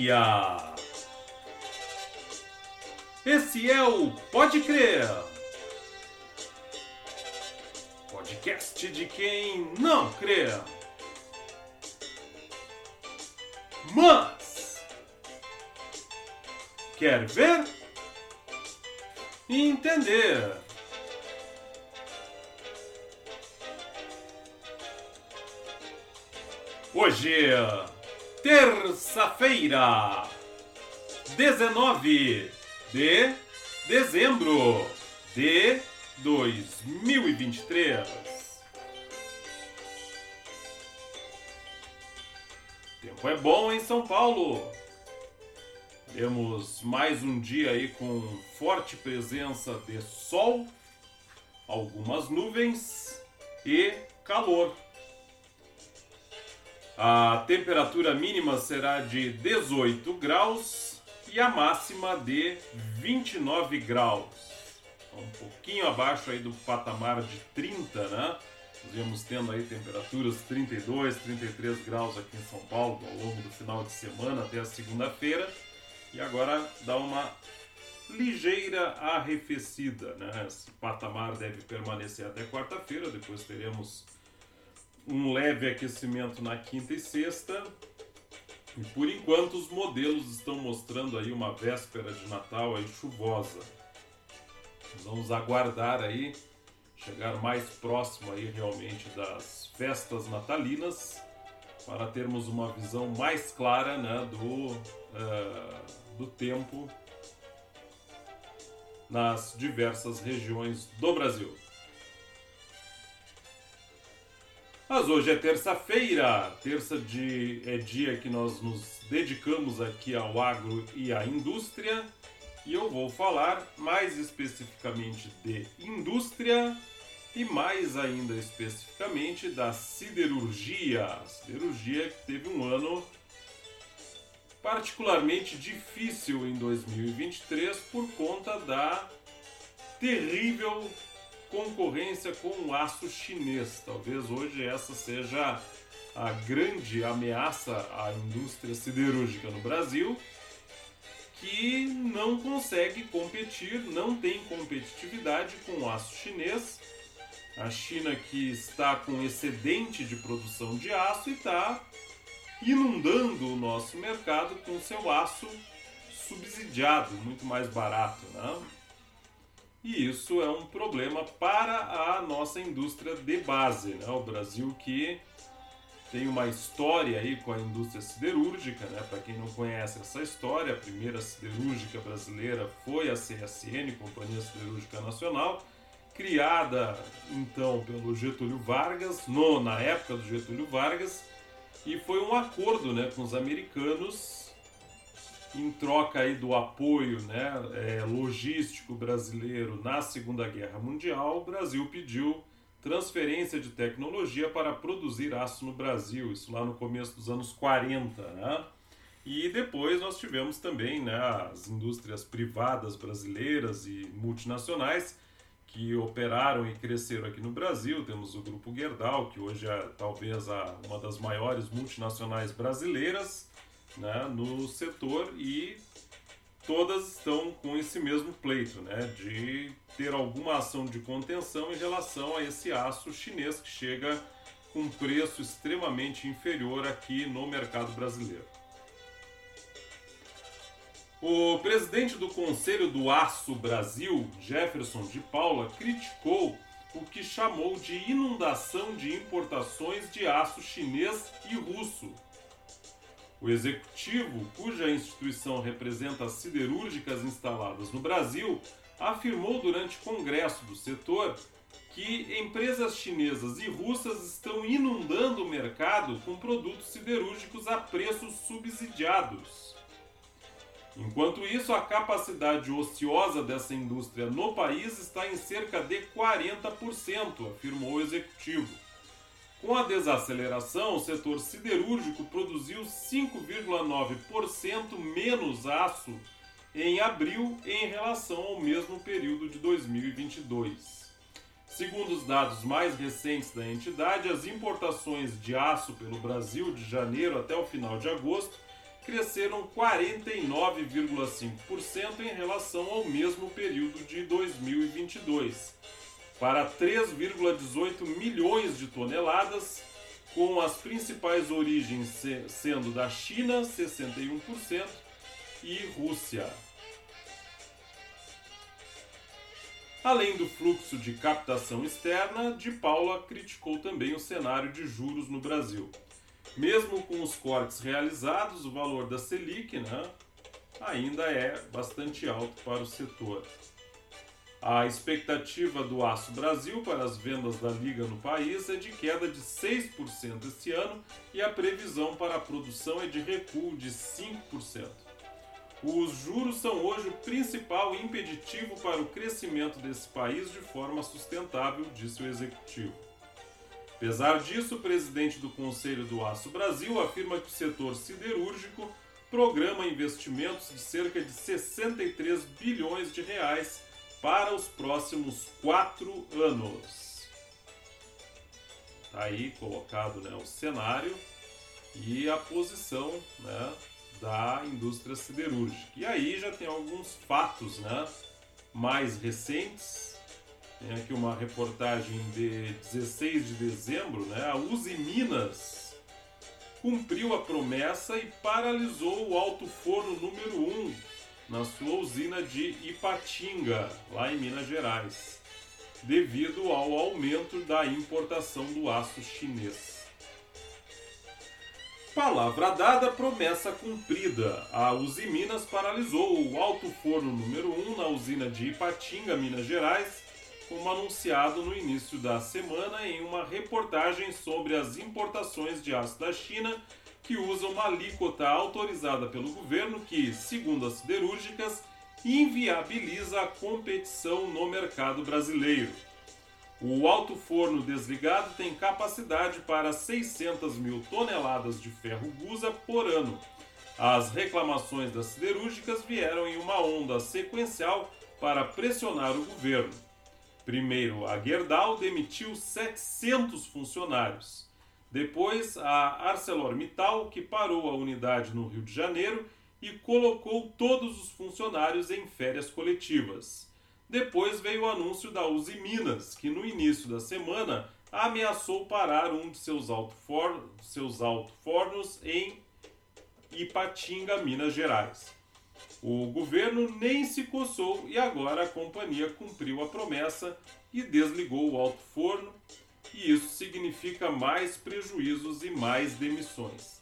Dia! Esse é o Pode Crer. Podcast de quem não crê. Mas quer ver e entender. Hoje, terça-feira, 19 de dezembro de 2023. Tempo é bom em São Paulo. Temos mais um dia aí com forte presença de sol, algumas nuvens e calor. A temperatura mínima será de 18 graus e a máxima de 29 graus. Um pouquinho abaixo aí do patamar de 30, né? Nós vamos tendo aí temperaturas 32, 33 graus aqui em São Paulo ao longo do final de semana até a segunda-feira. E agora dá uma ligeira arrefecida, né? Esse patamar deve permanecer até quarta-feira, depois teremos um leve aquecimento na quinta e sexta. E por enquanto os modelos estão mostrando aí uma véspera de Natal aí chuvosa. Vamos aguardar aí chegar mais próximo aí realmente das festas natalinas para termos uma visão mais clara né, do, uh, do tempo nas diversas regiões do Brasil. Mas hoje é terça-feira, terça de, é dia que nós nos dedicamos aqui ao agro e à indústria, e eu vou falar mais especificamente de indústria e mais ainda especificamente da siderurgia. A siderurgia que teve um ano particularmente difícil em 2023 por conta da terrível concorrência com o aço chinês. Talvez hoje essa seja a grande ameaça à indústria siderúrgica no Brasil, que não consegue competir, não tem competitividade com o aço chinês. A China que está com excedente de produção de aço e está inundando o nosso mercado com seu aço subsidiado, muito mais barato, né? E isso é um problema para a nossa indústria de base, né? O Brasil que tem uma história aí com a indústria siderúrgica, né? Para quem não conhece essa história, a primeira siderúrgica brasileira foi a CSN, Companhia Siderúrgica Nacional, criada então pelo Getúlio Vargas, no, na época do Getúlio Vargas, e foi um acordo, né, com os americanos em troca aí do apoio né, é, logístico brasileiro na Segunda Guerra Mundial, o Brasil pediu transferência de tecnologia para produzir aço no Brasil, isso lá no começo dos anos 40, né? E depois nós tivemos também né, as indústrias privadas brasileiras e multinacionais que operaram e cresceram aqui no Brasil. Temos o Grupo Gerdau, que hoje é talvez a, uma das maiores multinacionais brasileiras né, no setor e todas estão com esse mesmo pleito, né, de ter alguma ação de contenção em relação a esse aço chinês que chega com preço extremamente inferior aqui no mercado brasileiro. O presidente do Conselho do Aço Brasil, Jefferson de Paula, criticou o que chamou de inundação de importações de aço chinês e russo o executivo, cuja instituição representa as siderúrgicas instaladas no Brasil, afirmou durante congresso do setor que empresas chinesas e russas estão inundando o mercado com produtos siderúrgicos a preços subsidiados. Enquanto isso, a capacidade ociosa dessa indústria no país está em cerca de 40%, afirmou o executivo. Com a desaceleração, o setor siderúrgico produziu 5,9% menos aço em abril em relação ao mesmo período de 2022. Segundo os dados mais recentes da entidade, as importações de aço pelo Brasil de janeiro até o final de agosto cresceram 49,5% em relação ao mesmo período de 2022, para 3,18 milhões de toneladas, com as principais origens sendo da China, 61%, e Rússia. Além do fluxo de captação externa, de Paula criticou também o cenário de juros no Brasil. Mesmo com os cortes realizados, o valor da Selic né, ainda é bastante alto para o setor. A expectativa do Aço Brasil para as vendas da Liga no país é de queda de 6% este ano e a previsão para a produção é de recuo de 5%. Os juros são hoje o principal impeditivo para o crescimento desse país de forma sustentável, disse o executivo. Apesar disso, o presidente do Conselho do Aço Brasil afirma que o setor siderúrgico programa investimentos de cerca de 63 bilhões de reais para os próximos quatro anos. Está aí colocado né, o cenário e a posição né, da indústria siderúrgica. E aí já tem alguns fatos né, mais recentes. Tem aqui uma reportagem de 16 de dezembro. Né, a Uzi Minas cumpriu a promessa e paralisou o alto forno número 1 na sua usina de Ipatinga, lá em Minas Gerais, devido ao aumento da importação do aço chinês. Palavra dada, promessa cumprida. A Uzi Minas paralisou o alto forno número 1 na usina de Ipatinga, Minas Gerais, como anunciado no início da semana em uma reportagem sobre as importações de aço da China que usam uma alíquota autorizada pelo governo que, segundo as siderúrgicas, inviabiliza a competição no mercado brasileiro. O alto forno desligado tem capacidade para 600 mil toneladas de ferro gusa por ano. As reclamações das siderúrgicas vieram em uma onda sequencial para pressionar o governo. Primeiro, a Gerdau demitiu 700 funcionários. Depois, a ArcelorMittal, que parou a unidade no Rio de Janeiro e colocou todos os funcionários em férias coletivas. Depois veio o anúncio da Uzi Minas, que no início da semana ameaçou parar um de seus alto-fornos em Ipatinga, Minas Gerais. O governo nem se coçou e agora a companhia cumpriu a promessa e desligou o alto-forno, e isso significa mais prejuízos e mais demissões.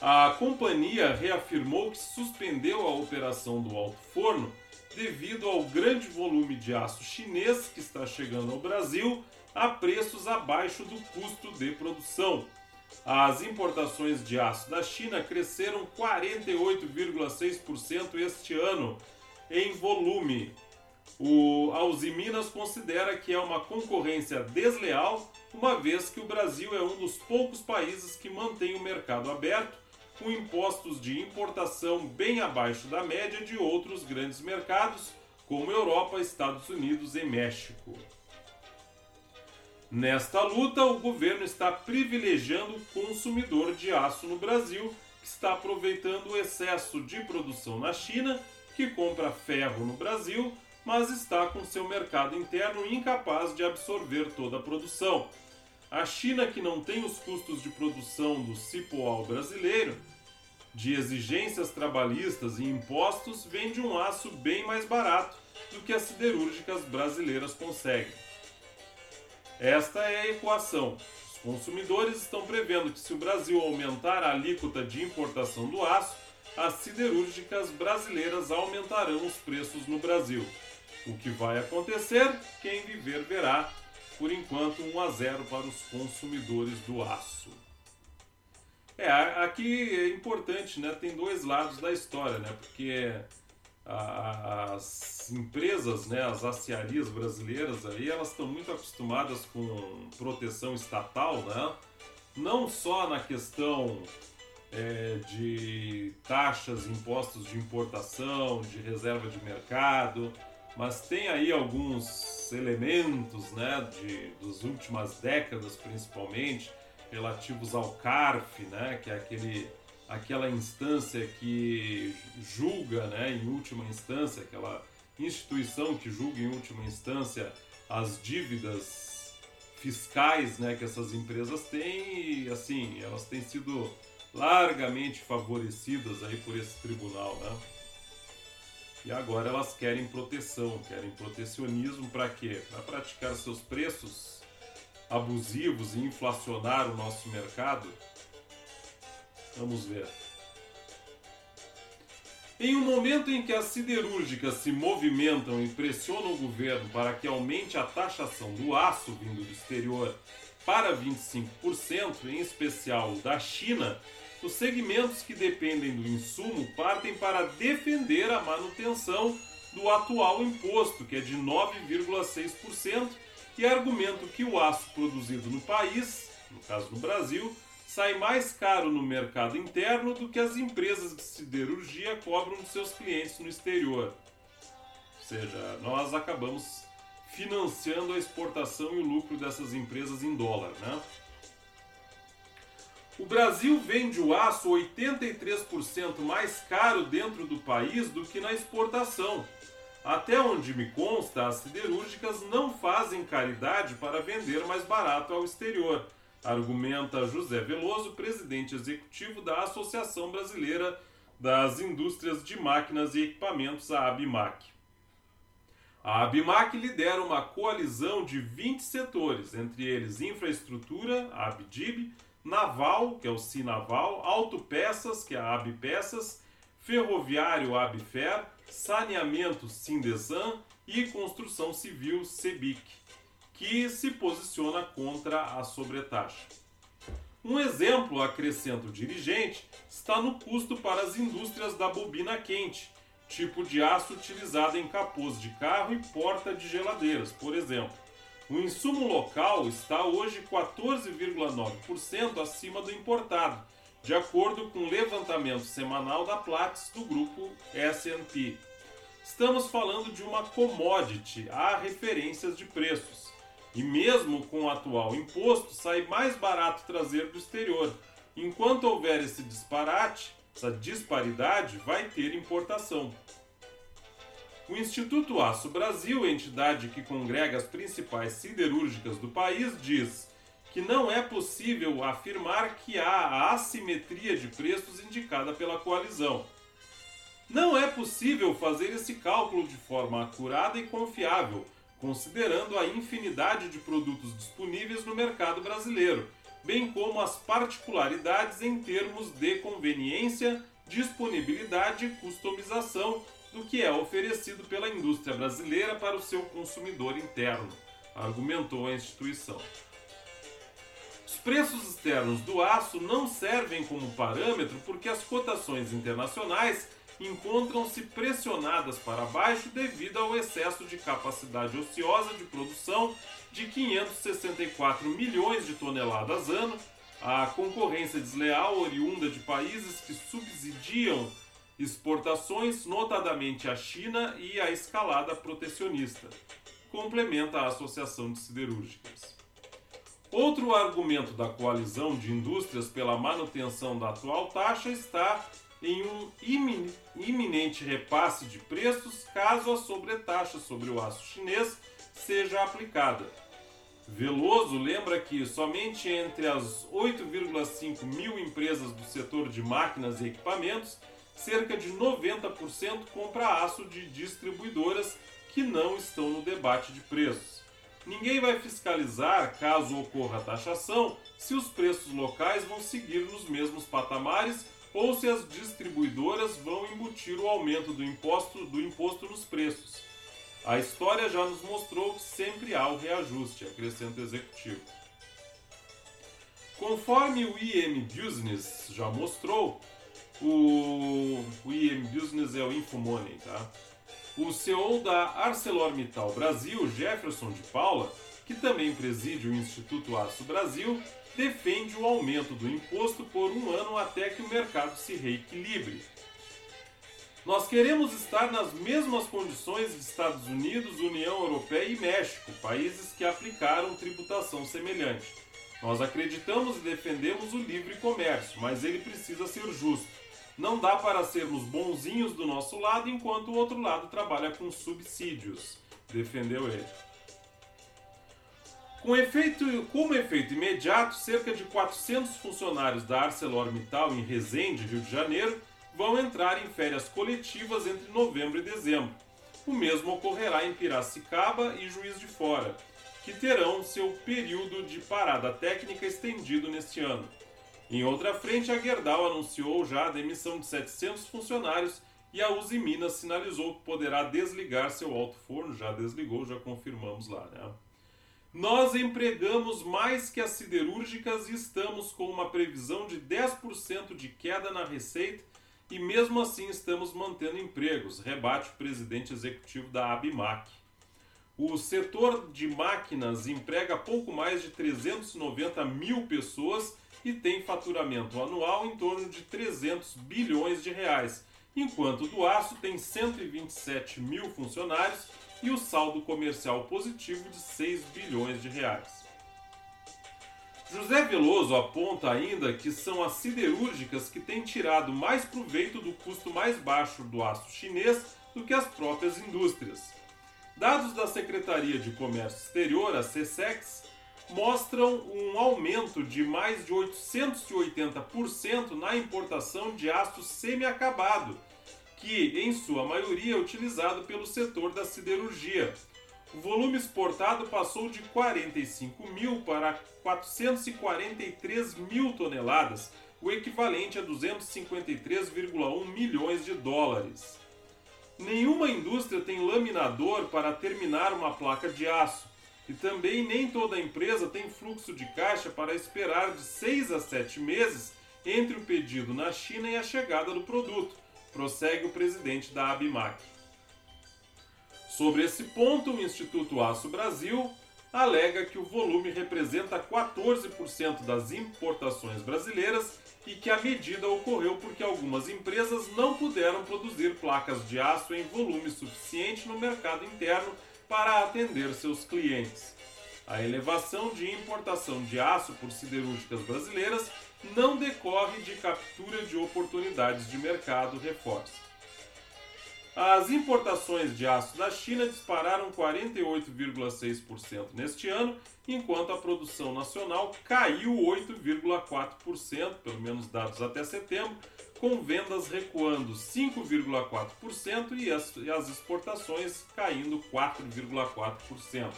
A companhia reafirmou que suspendeu a operação do alto-forno devido ao grande volume de aço chinês que está chegando ao Brasil a preços abaixo do custo de produção. As importações de aço da China cresceram 48,6% este ano em volume. O Alziminas considera que é uma concorrência desleal, uma vez que o Brasil é um dos poucos países que mantém o mercado aberto com impostos de importação bem abaixo da média de outros grandes mercados, como Europa, Estados Unidos e México. Nesta luta, o governo está privilegiando o consumidor de aço no Brasil, que está aproveitando o excesso de produção na China, que compra ferro no Brasil, mas está com seu mercado interno incapaz de absorver toda a produção. A China, que não tem os custos de produção do cipoal brasileiro, de exigências trabalhistas e impostos, vende um aço bem mais barato do que as siderúrgicas brasileiras conseguem. Esta é a equação. Os consumidores estão prevendo que se o Brasil aumentar a alíquota de importação do aço, as siderúrgicas brasileiras aumentarão os preços no Brasil. O que vai acontecer, quem viver verá por enquanto 1 a 0 para os consumidores do aço. É, aqui é importante, né? Tem dois lados da história, né? Porque as empresas, né, as aciarias brasileiras aí, elas estão muito acostumadas com proteção estatal, né? Não só na questão é, de taxas, impostos de importação, de reserva de mercado, mas tem aí alguns elementos, né, de, das últimas décadas principalmente, relativos ao CARF, né, que é aquele, aquela instância que julga, né, em última instância, aquela instituição que julga em última instância as dívidas fiscais, né, que essas empresas têm, e assim, elas têm sido largamente favorecidas aí por esse tribunal, né? E agora elas querem proteção, querem protecionismo para quê? Para praticar seus preços abusivos e inflacionar o nosso mercado? Vamos ver. Em um momento em que as siderúrgicas se movimentam e pressionam o governo para que aumente a taxação do aço vindo do exterior para 25%, em especial da China, os segmentos que dependem do insumo partem para defender a manutenção do atual imposto, que é de 9,6%, e argumentam que o aço produzido no país, no caso no Brasil, sai mais caro no mercado interno do que as empresas de siderurgia cobram de seus clientes no exterior. Ou seja, nós acabamos financiando a exportação e o lucro dessas empresas em dólar, né? O Brasil vende o aço 83% mais caro dentro do país do que na exportação. Até onde me consta, as siderúrgicas não fazem caridade para vender mais barato ao exterior, argumenta José Veloso, presidente executivo da Associação Brasileira das Indústrias de Máquinas e Equipamentos, a ABMAC. A ABMAC lidera uma coalizão de 20 setores, entre eles infraestrutura, a ABDIB, naval, que é o Sinaval, autopeças, que é a Abpeças, ferroviário Abfer, saneamento Sindesan e construção civil Sebic, que se posiciona contra a sobretaxa. Um exemplo, acrescenta o dirigente, está no custo para as indústrias da bobina quente, tipo de aço utilizado em capôs de carro e porta de geladeiras, por exemplo. O insumo local está hoje 14,9% acima do importado, de acordo com o levantamento semanal da Platts do grupo S&P. Estamos falando de uma commodity, há referências de preços. E mesmo com o atual imposto, sai mais barato trazer do exterior. Enquanto houver esse disparate, essa disparidade, vai ter importação. O Instituto Aço Brasil, entidade que congrega as principais siderúrgicas do país, diz que não é possível afirmar que há a assimetria de preços indicada pela coalizão. Não é possível fazer esse cálculo de forma acurada e confiável, considerando a infinidade de produtos disponíveis no mercado brasileiro, bem como as particularidades em termos de conveniência, disponibilidade e customização do que é oferecido pela indústria brasileira para o seu consumidor interno, argumentou a instituição. Os preços externos do aço não servem como parâmetro porque as cotações internacionais encontram-se pressionadas para baixo devido ao excesso de capacidade ociosa de produção de 564 milhões de toneladas ano, a concorrência desleal oriunda de países que subsidiam exportações, notadamente à China, e a escalada protecionista, complementa a Associação de Siderúrgicas. Outro argumento da coalizão de indústrias pela manutenção da atual taxa está em um iminente repasse de preços caso a sobretaxa sobre o aço chinês seja aplicada. Veloso lembra que somente entre as 8,5 mil empresas do setor de máquinas e equipamentos cerca de 90% compra aço de distribuidoras que não estão no debate de preços. Ninguém vai fiscalizar, caso ocorra taxação, se os preços locais vão seguir nos mesmos patamares ou se as distribuidoras vão embutir o aumento do imposto, do imposto nos preços. A história já nos mostrou que sempre há o reajuste, acrescenta o executivo. Conforme o IM Business já mostrou, o, o IM Business é o Infomoney, tá? O CEO da ArcelorMittal Brasil, Jefferson de Paula, que também preside o Instituto Aço Brasil, defende o aumento do imposto por um ano até que o mercado se reequilibre. Nós queremos estar nas mesmas condições de Estados Unidos, União Europeia e México, países que aplicaram tributação semelhante. Nós acreditamos e defendemos o livre comércio, mas ele precisa ser justo. Não dá para sermos bonzinhos do nosso lado enquanto o outro lado trabalha com subsídios, defendeu ele. Com efeito, como efeito imediato, cerca de 400 funcionários da ArcelorMittal em Resende, Rio de Janeiro, vão entrar em férias coletivas entre novembro e dezembro. O mesmo ocorrerá em Piracicaba e Juiz de Fora, que terão seu período de parada técnica estendido neste ano. Em outra frente, a Gerdau anunciou já a demissão de 700 funcionários e a Uzi Minas sinalizou que poderá desligar seu alto forno, já desligou, já confirmamos lá, né? Nós empregamos mais que as siderúrgicas e estamos com uma previsão de 10% de queda na receita e mesmo assim estamos mantendo empregos, rebate o presidente executivo da Abimac. O setor de máquinas emprega pouco mais de 390 mil pessoas e tem faturamento anual em torno de 300 bilhões de reais, enquanto o do aço tem 127 mil funcionários e o saldo comercial positivo de 6 bilhões de reais. José Veloso aponta ainda que são as siderúrgicas que têm tirado mais proveito do custo mais baixo do aço chinês do que as próprias indústrias. Dados da Secretaria de Comércio Exterior, a CSEX, mostram um aumento de mais de 880% na importação de aço semi-acabado, que em sua maioria é utilizado pelo setor da siderurgia, o volume exportado passou de 45 mil para 443 mil toneladas, o equivalente a 253,1 milhões de dólares. Nenhuma indústria tem laminador para terminar uma placa de aço, e também nem toda empresa tem fluxo de caixa para esperar de 6 a 7 meses entre o pedido na China e a chegada do produto, prossegue o presidente da Abimac. Sobre esse ponto, o Instituto Aço Brasil alega que o volume representa 14% das importações brasileiras e que a medida ocorreu porque algumas empresas não puderam produzir placas de aço em volume suficiente no mercado interno para atender seus clientes. A elevação de importação de aço por siderúrgicas brasileiras não decorre de captura de oportunidades de mercado, reforça. As importações de aço da China dispararam 48,6% neste ano, enquanto a produção nacional caiu 8,4%, pelo menos dados até setembro, com vendas recuando 5,4% e as exportações caindo 4,4%.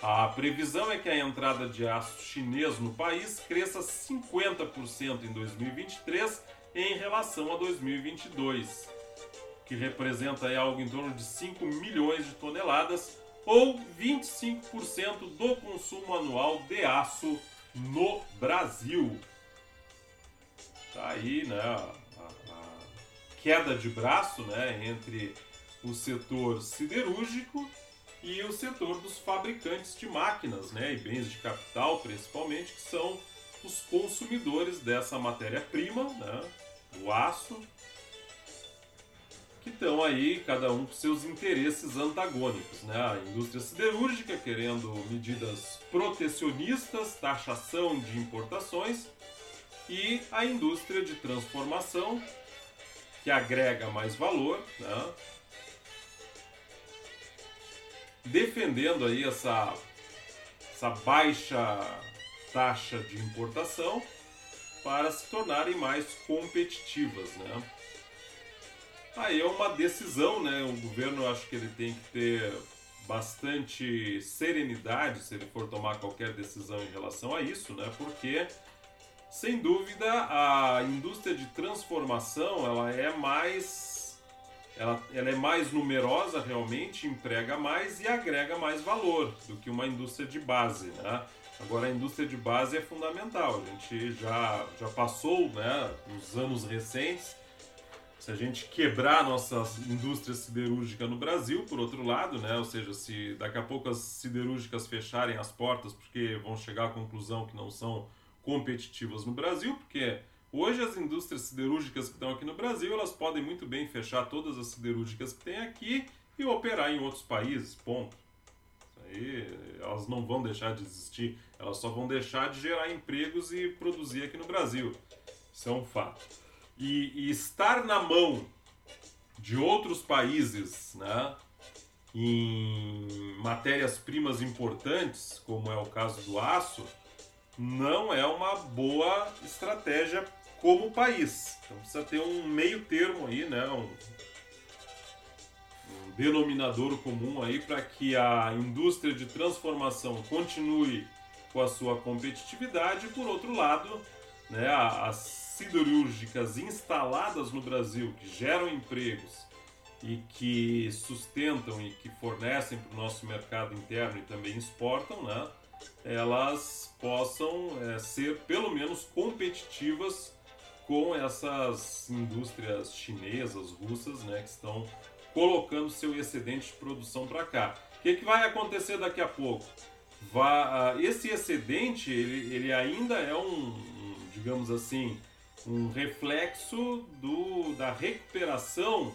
A previsão é que a entrada de aço chinês no país cresça 50% em 2023 em relação a 2022 que representa algo em torno de 5 milhões de toneladas, ou 25% do consumo anual de aço no Brasil. Tá aí, né, a, a queda de braço, né, entre o setor siderúrgico e o setor dos fabricantes de máquinas, né, e bens de capital, principalmente, que são os consumidores dessa matéria-prima, né, o aço, que estão aí, cada um com seus interesses antagônicos. Né? A indústria siderúrgica querendo medidas protecionistas, taxação de importações, e a indústria de transformação, que agrega mais valor, né? defendendo aí essa, essa baixa taxa de importação para se tornarem mais competitivas. Né? Aí é uma decisão, né? O governo acho que ele tem que ter bastante serenidade se ele for tomar qualquer decisão em relação a isso, né? Porque sem dúvida a indústria de transformação ela é mais ela, ela é mais numerosa realmente, emprega mais e agrega mais valor do que uma indústria de base, né? Agora a indústria de base é fundamental. A gente já já passou, né, nos anos recentes se a gente quebrar a nossa indústria siderúrgica no Brasil, por outro lado, né? ou seja, se daqui a pouco as siderúrgicas fecharem as portas porque vão chegar à conclusão que não são competitivas no Brasil, porque Hoje as indústrias siderúrgicas que estão aqui no Brasil, elas podem muito bem fechar todas as siderúrgicas que tem aqui e operar em outros países, ponto. Isso aí, elas não vão deixar de existir, elas só vão deixar de gerar empregos e produzir aqui no Brasil. Isso é um fato. E, e estar na mão de outros países, né, em matérias-primas importantes, como é o caso do aço, não é uma boa estratégia como país. Então precisa ter um meio termo aí, né? Um, um denominador comum aí para que a indústria de transformação continue com a sua competitividade e por outro lado, né, as siderúrgicas instaladas no Brasil que geram empregos e que sustentam e que fornecem para o nosso mercado interno e também exportam, né, elas possam é, ser pelo menos competitivas com essas indústrias chinesas, russas, né, que estão colocando seu excedente de produção para cá. O que, que, vai acontecer daqui a pouco? Vai, uh, esse excedente ele, ele ainda é um, um, digamos assim, um reflexo do, da recuperação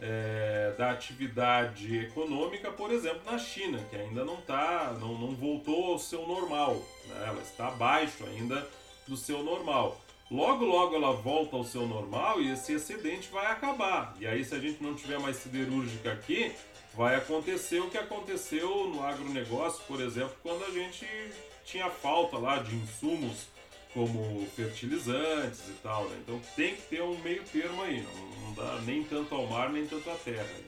é, da atividade econômica, por exemplo, na China, que ainda não tá, não, não voltou ao seu normal, né? ela está abaixo ainda do seu normal. Logo, logo ela volta ao seu normal e esse excedente vai acabar. E aí, se a gente não tiver mais siderúrgica aqui, vai acontecer o que aconteceu no agronegócio, por exemplo, quando a gente tinha falta lá de insumos como fertilizantes e tal. Né? Então tem que ter um meio termo aí, não, não dá nem tanto ao mar nem tanto à terra. Né?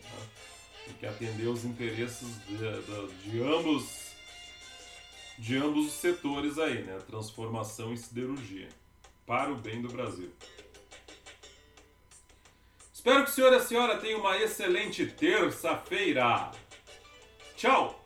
Tem que atender os interesses de, de, de ambos de ambos os setores aí, né? Transformação e siderurgia para o bem do Brasil. Espero que o senhor e a senhora tenham uma excelente terça-feira. Tchau!